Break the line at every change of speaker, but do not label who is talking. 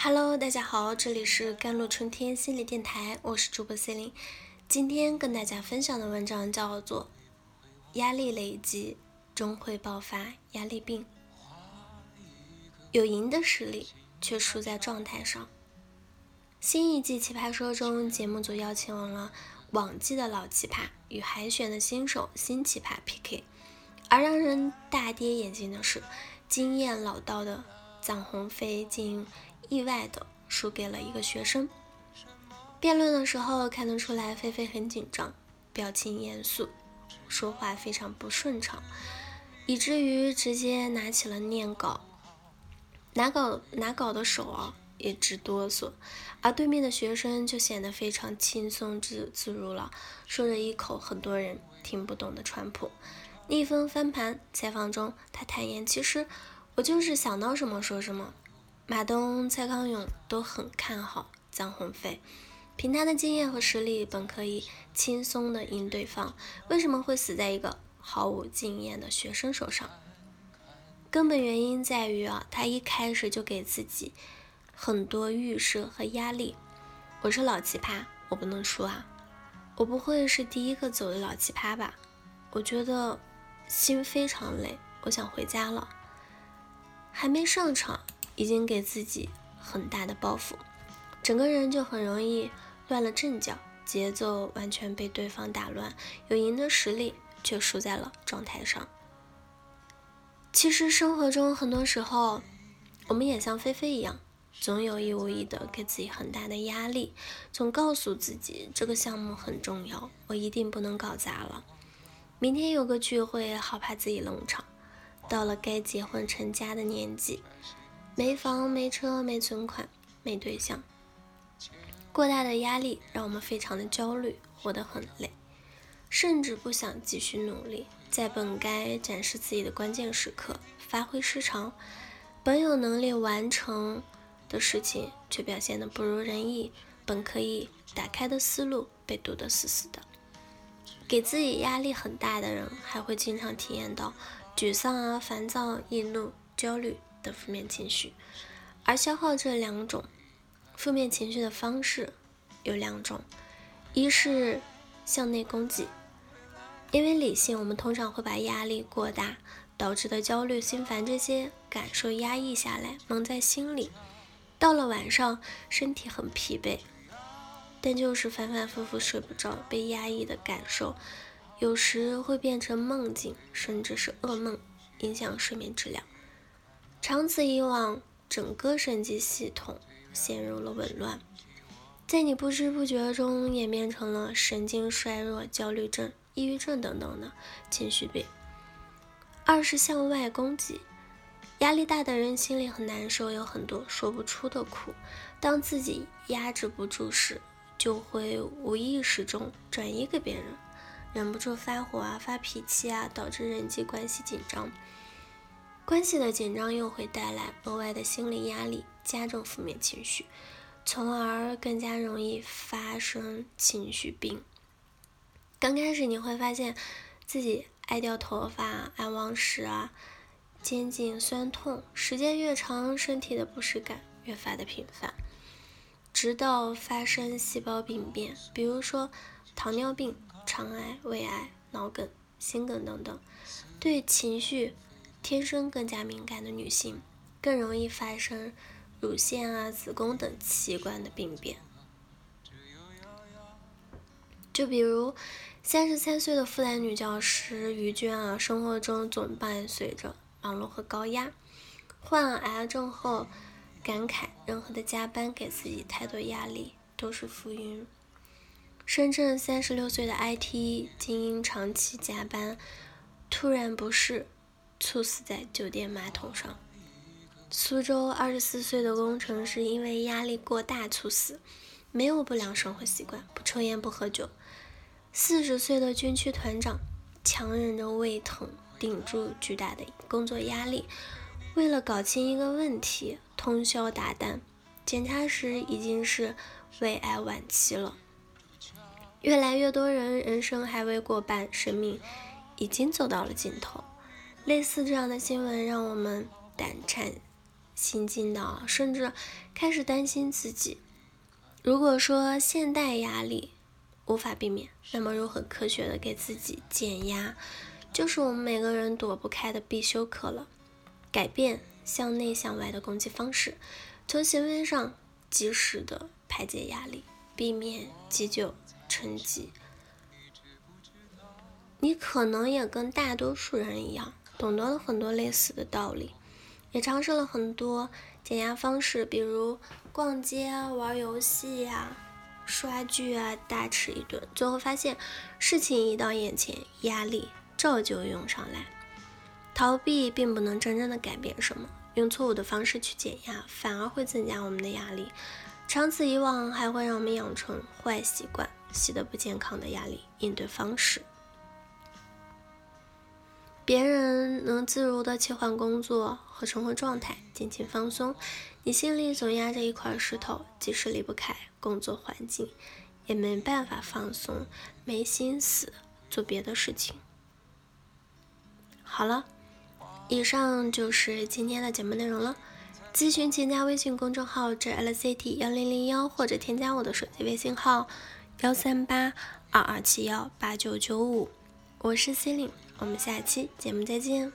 Hello，大家好，这里是甘露春天心理电台，我是主播 C 琳。今天跟大家分享的文章叫做《压力累积终会爆发压力病》，有赢的实力却输在状态上。新一季奇葩说中，节目组邀请了往季的老奇葩与海选的新手新奇葩 PK，而让人大跌眼镜的是，经验老道的臧鸿飞竟。意外的输给了一个学生。辩论的时候看得出来，菲菲很紧张，表情严肃，说话非常不顺畅，以至于直接拿起了念稿，拿稿拿稿的手啊也直哆嗦。而对面的学生就显得非常轻松自自如了，说着一口很多人听不懂的川普。逆风翻盘采访中，他坦言：“其实我就是想到什么说什么。”马东、蔡康永都很看好张鸿飞，凭他的经验和实力，本可以轻松的赢对方。为什么会死在一个毫无经验的学生手上？根本原因在于啊，他一开始就给自己很多预设和压力。我是老奇葩，我不能输啊！我不会是第一个走的老奇葩吧？我觉得心非常累，我想回家了。还没上场。已经给自己很大的包袱，整个人就很容易乱了阵脚，节奏完全被对方打乱，有赢的实力却输在了状态上。其实生活中很多时候，我们也像菲菲一样，总有意无意的给自己很大的压力，总告诉自己这个项目很重要，我一定不能搞砸了。明天有个聚会，好怕自己冷场。到了该结婚成家的年纪。没房没车没存款没对象，过大的压力让我们非常的焦虑，活得很累，甚至不想继续努力。在本该展示自己的关键时刻，发挥失常，本有能力完成的事情却表现得不如人意，本可以打开的思路被堵得死死的。给自己压力很大的人，还会经常体验到沮丧啊、烦躁、易怒、焦虑。的负面情绪，而消耗这两种负面情绪的方式有两种，一是向内攻击，因为理性，我们通常会把压力过大导致的焦虑、心烦这些感受压抑下来，蒙在心里，到了晚上身体很疲惫，但就是反反复复睡不着，被压抑的感受有时会变成梦境，甚至是噩梦，影响睡眠质量。长此以往，整个神经系统陷入了紊乱，在你不知不觉中演变成了神经衰弱、焦虑症、抑郁症等等的情绪病。二是向外攻击，压力大的人心里很难受，有很多说不出的苦。当自己压制不住时，就会无意识中转移给别人，忍不住发火啊、发脾气啊，导致人际关系紧张。关系的紧张又会带来额外的心理压力，加重负面情绪，从而更加容易发生情绪病。刚开始你会发现自己爱掉头发、爱忘食啊，肩颈酸痛，时间越长，身体的不适感越发的频繁，直到发生细胞病变，比如说糖尿病、肠癌、胃癌、脑梗、心梗等等，对情绪。天生更加敏感的女性，更容易发生乳腺啊、子宫等器官的病变。就比如三十三岁的复旦女教师于娟啊，生活中总伴随着忙碌和高压。患了癌症后，感慨任何的加班给自己太多压力都是浮云。深圳三十六岁的 IT 精英长期加班，突然不适。猝死在酒店马桶上。苏州二十四岁的工程师因为压力过大猝死，没有不良生活习惯，不抽烟不喝酒。四十岁的军区团长强忍着胃疼，顶住巨大的工作压力，为了搞清一个问题，通宵达旦。检查时已经是胃癌晚期了。越来越多人人生还未过半，生命已经走到了尽头。类似这样的新闻让我们胆颤心惊的，甚至开始担心自己。如果说现代压力无法避免，那么如何科学的给自己减压，就是我们每个人躲不开的必修课了。改变向内向外的攻击方式，从行为上及时的排解压力，避免急救成疾。你可能也跟大多数人一样，懂得了很多类似的道理，也尝试了很多减压方式，比如逛街、玩游戏呀、刷剧啊，大吃一顿。最后发现，事情一到眼前，压力照旧涌上来。逃避并不能真正的改变什么，用错误的方式去减压，反而会增加我们的压力。长此以往，还会让我们养成坏习惯，习得不健康的压力应对方式。别人能自如的切换工作和生活状态，尽情放松，你心里总压着一块石头，即使离不开工作环境，也没办法放松，没心思做别的事情。好了，以上就是今天的节目内容了。咨询请加微信公众号 “jlct 幺零零幺”或者添加我的手机微信号幺三八二二七幺八九九五，我是 C 琳。我们下期节目再见。